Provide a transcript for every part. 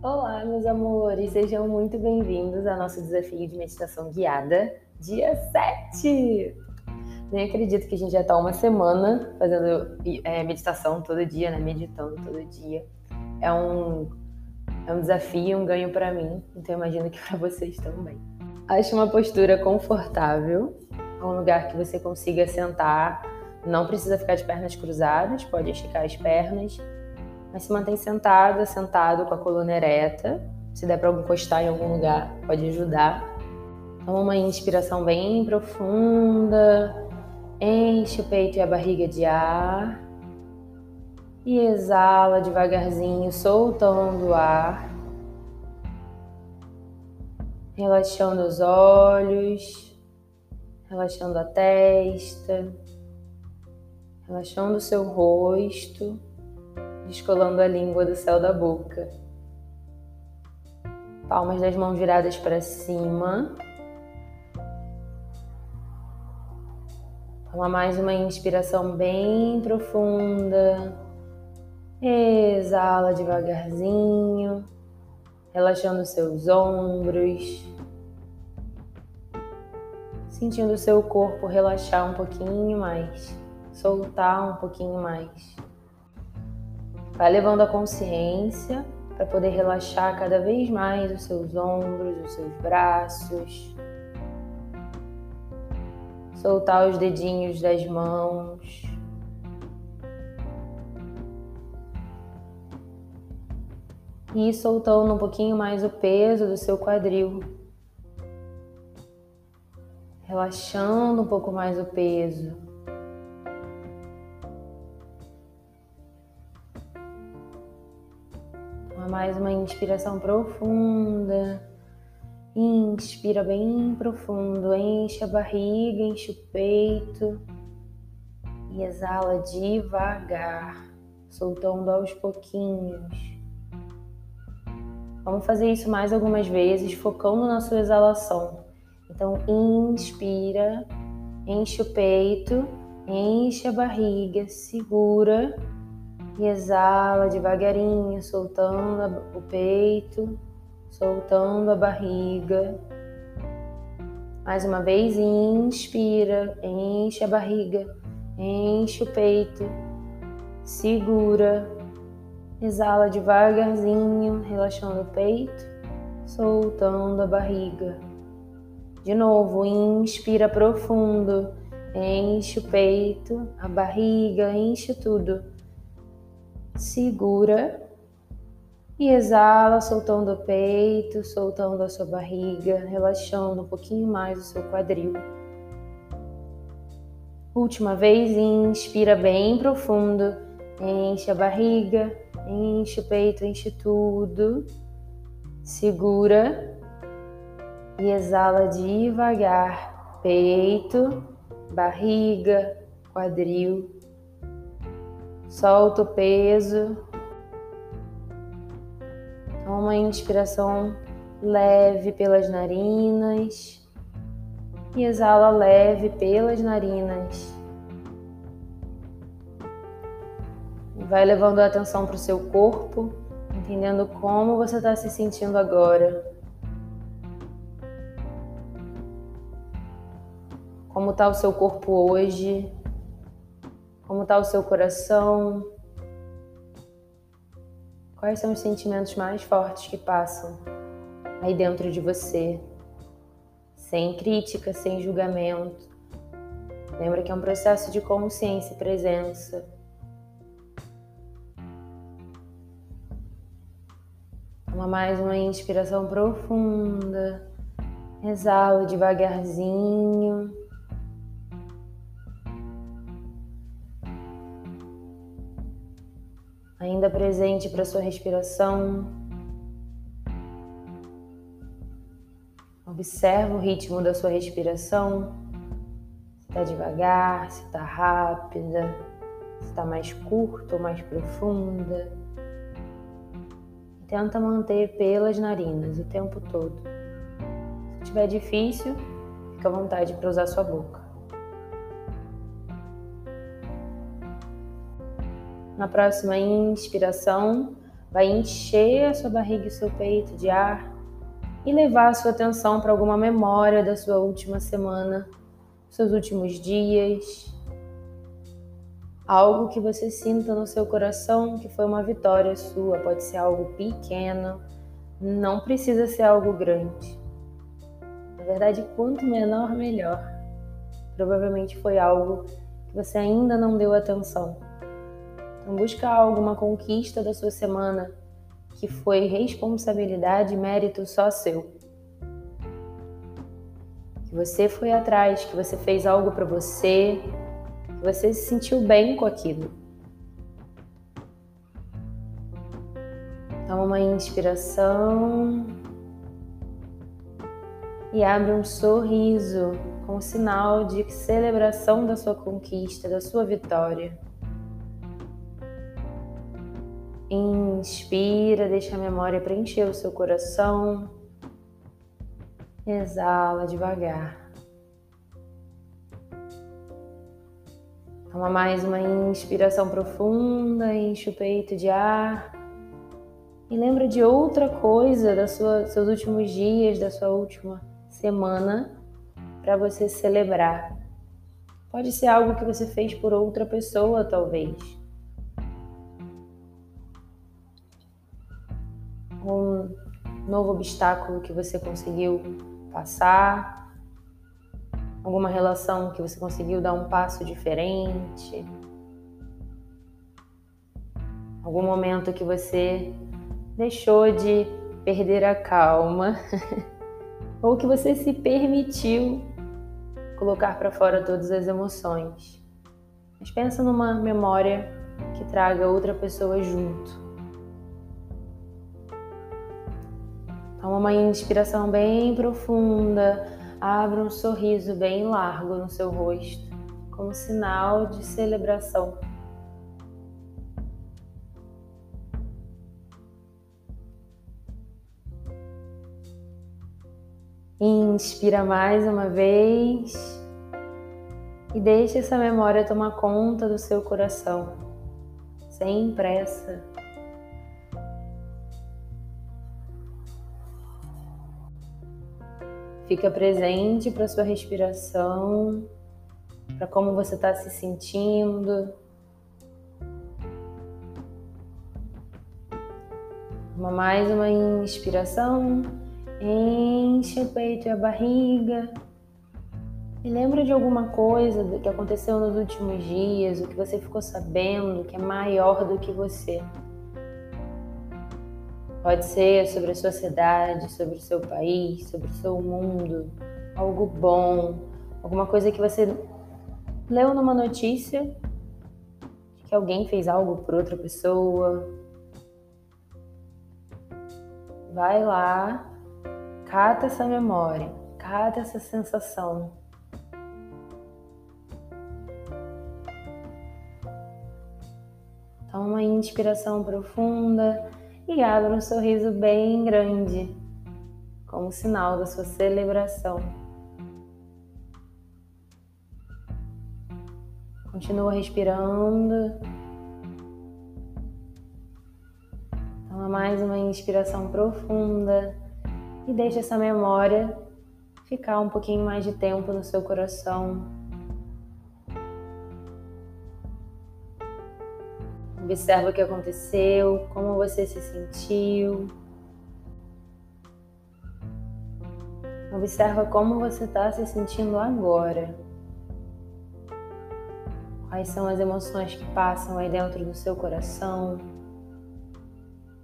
Olá, meus amores, sejam muito bem-vindos ao nosso desafio de meditação guiada, dia 7! Nem acredito que a gente já está uma semana fazendo é, meditação todo dia, né? Meditando todo dia. É um, é um desafio, um ganho para mim, então imagino que para vocês também. Ache uma postura confortável, um lugar que você consiga sentar. Não precisa ficar de pernas cruzadas, pode esticar as pernas mas se mantém sentada, sentado com a coluna ereta. Se der para encostar em algum lugar, pode ajudar. Toma uma inspiração bem profunda. Enche o peito e a barriga de ar. E exala devagarzinho, soltando o ar. Relaxando os olhos, relaxando a testa, relaxando o seu rosto descolando a língua do céu da boca. Palmas das mãos viradas para cima. Toma mais uma inspiração bem profunda. Exala devagarzinho, relaxando seus ombros, sentindo seu corpo relaxar um pouquinho mais, soltar um pouquinho mais. Vai levando a consciência para poder relaxar cada vez mais os seus ombros, os seus braços. Soltar os dedinhos das mãos. E soltando um pouquinho mais o peso do seu quadril. Relaxando um pouco mais o peso. Mais uma inspiração profunda. Inspira bem profundo, enche a barriga, enche o peito e exala devagar, soltando aos pouquinhos. Vamos fazer isso mais algumas vezes, focando na sua exalação. Então, inspira, enche o peito, enche a barriga, segura e exala devagarinho, soltando o peito, soltando a barriga. Mais uma vez, inspira, enche a barriga, enche o peito, segura, exala devagarzinho, relaxando o peito, soltando a barriga. De novo, inspira profundo, enche o peito, a barriga, enche tudo segura e exala, soltando o peito, soltando a sua barriga, relaxando um pouquinho mais o seu quadril. Última vez, inspira bem profundo, enche a barriga, enche o peito, enche tudo. Segura e exala devagar, peito, barriga, quadril Solta o peso. Uma inspiração leve pelas narinas e exala leve pelas narinas. Vai levando a atenção para o seu corpo, entendendo como você está se sentindo agora. Como está o seu corpo hoje? Como está o seu coração? Quais são os sentimentos mais fortes que passam aí dentro de você? Sem crítica, sem julgamento. Lembra que é um processo de consciência e presença. Toma mais uma inspiração profunda. Exala devagarzinho. Ainda presente para sua respiração. Observa o ritmo da sua respiração. Se está devagar, se está rápida, se está mais curta ou mais profunda. Tenta manter pelas narinas o tempo todo. Se estiver difícil, fica à vontade para usar sua boca. Na próxima inspiração, vai encher a sua barriga e seu peito de ar e levar a sua atenção para alguma memória da sua última semana, seus últimos dias. Algo que você sinta no seu coração que foi uma vitória sua, pode ser algo pequeno, não precisa ser algo grande. Na verdade, quanto menor, melhor. Provavelmente foi algo que você ainda não deu atenção. Então, busca alguma conquista da sua semana que foi responsabilidade e mérito só seu. Que você foi atrás, que você fez algo para você, que você se sentiu bem com aquilo. Toma uma inspiração e abre um sorriso como sinal de celebração da sua conquista, da sua vitória. Inspira, deixa a memória preencher o seu coração. Exala devagar. Toma mais uma inspiração profunda, enche o peito de ar. E lembra de outra coisa dos seus últimos dias, da sua última semana, para você celebrar. Pode ser algo que você fez por outra pessoa, talvez. Um novo obstáculo que você conseguiu passar, alguma relação que você conseguiu dar um passo diferente, algum momento que você deixou de perder a calma ou que você se permitiu colocar para fora todas as emoções. Mas pensa numa memória que traga outra pessoa junto. Toma uma inspiração bem profunda, abra um sorriso bem largo no seu rosto, como sinal de celebração. Inspira mais uma vez e deixe essa memória tomar conta do seu coração, sem pressa. Fica presente para sua respiração, para como você está se sentindo. Uma mais uma inspiração, enche o peito e a barriga. E lembra de alguma coisa que aconteceu nos últimos dias, o que você ficou sabendo que é maior do que você. Pode ser sobre a sua cidade, sobre o seu país, sobre o seu mundo, algo bom, alguma coisa que você leu numa notícia que alguém fez algo por outra pessoa. Vai lá, cata essa memória, cata essa sensação. Toma uma inspiração profunda e abra um sorriso bem grande, como sinal da sua celebração. Continua respirando. Toma mais uma inspiração profunda e deixa essa memória ficar um pouquinho mais de tempo no seu coração. Observa o que aconteceu, como você se sentiu. Observa como você está se sentindo agora. Quais são as emoções que passam aí dentro do seu coração?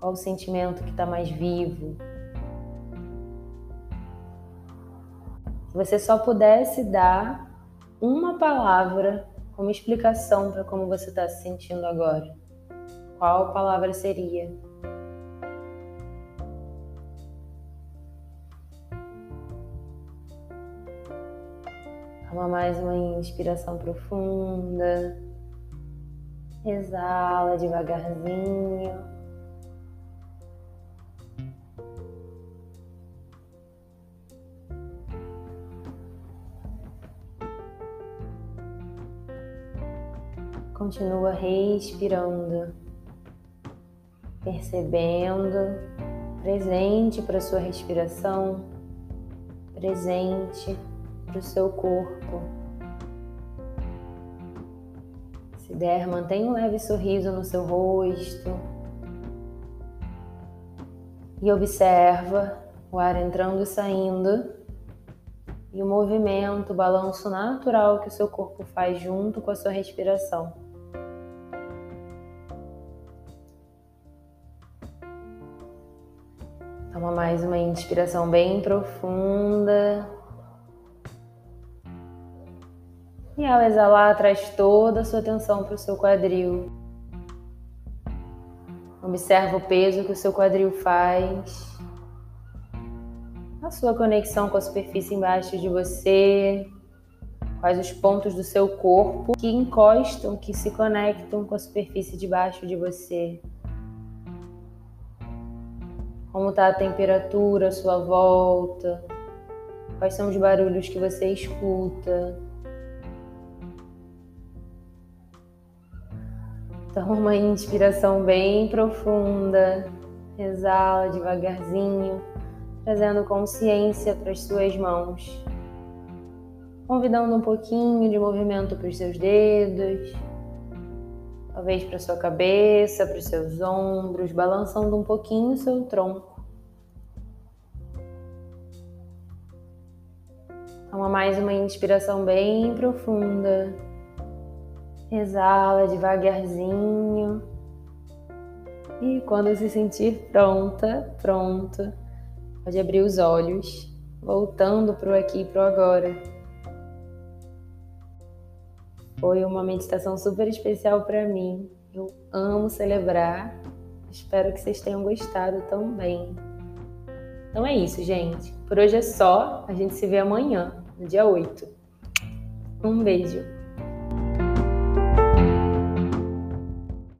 Qual o sentimento que está mais vivo? Se você só pudesse dar uma palavra como explicação para como você está se sentindo agora, qual palavra seria? Toma mais uma inspiração profunda. Exala devagarzinho. Continua respirando. Percebendo, presente para sua respiração, presente para o seu corpo. Se der, mantenha um leve sorriso no seu rosto e observa o ar entrando e saindo e o movimento, o balanço natural que o seu corpo faz junto com a sua respiração. Mais uma inspiração bem profunda. E ao exalar, traz toda a sua atenção para o seu quadril. Observa o peso que o seu quadril faz a sua conexão com a superfície embaixo de você, quais os pontos do seu corpo que encostam, que se conectam com a superfície debaixo de você. Como está a temperatura à sua volta? Quais são os barulhos que você escuta? Toma uma inspiração bem profunda, exala devagarzinho trazendo consciência para as suas mãos, convidando um pouquinho de movimento para os seus dedos, talvez para sua cabeça, para os seus ombros, balançando um pouquinho o seu tronco. Toma mais uma inspiração bem profunda. Exala devagarzinho. E quando se sentir pronta, pronto, Pode abrir os olhos, voltando para o aqui e para o agora. Foi uma meditação super especial para mim. Eu amo celebrar. Espero que vocês tenham gostado também. Então é isso, gente. Por hoje é só. A gente se vê amanhã, no dia 8. Um beijo.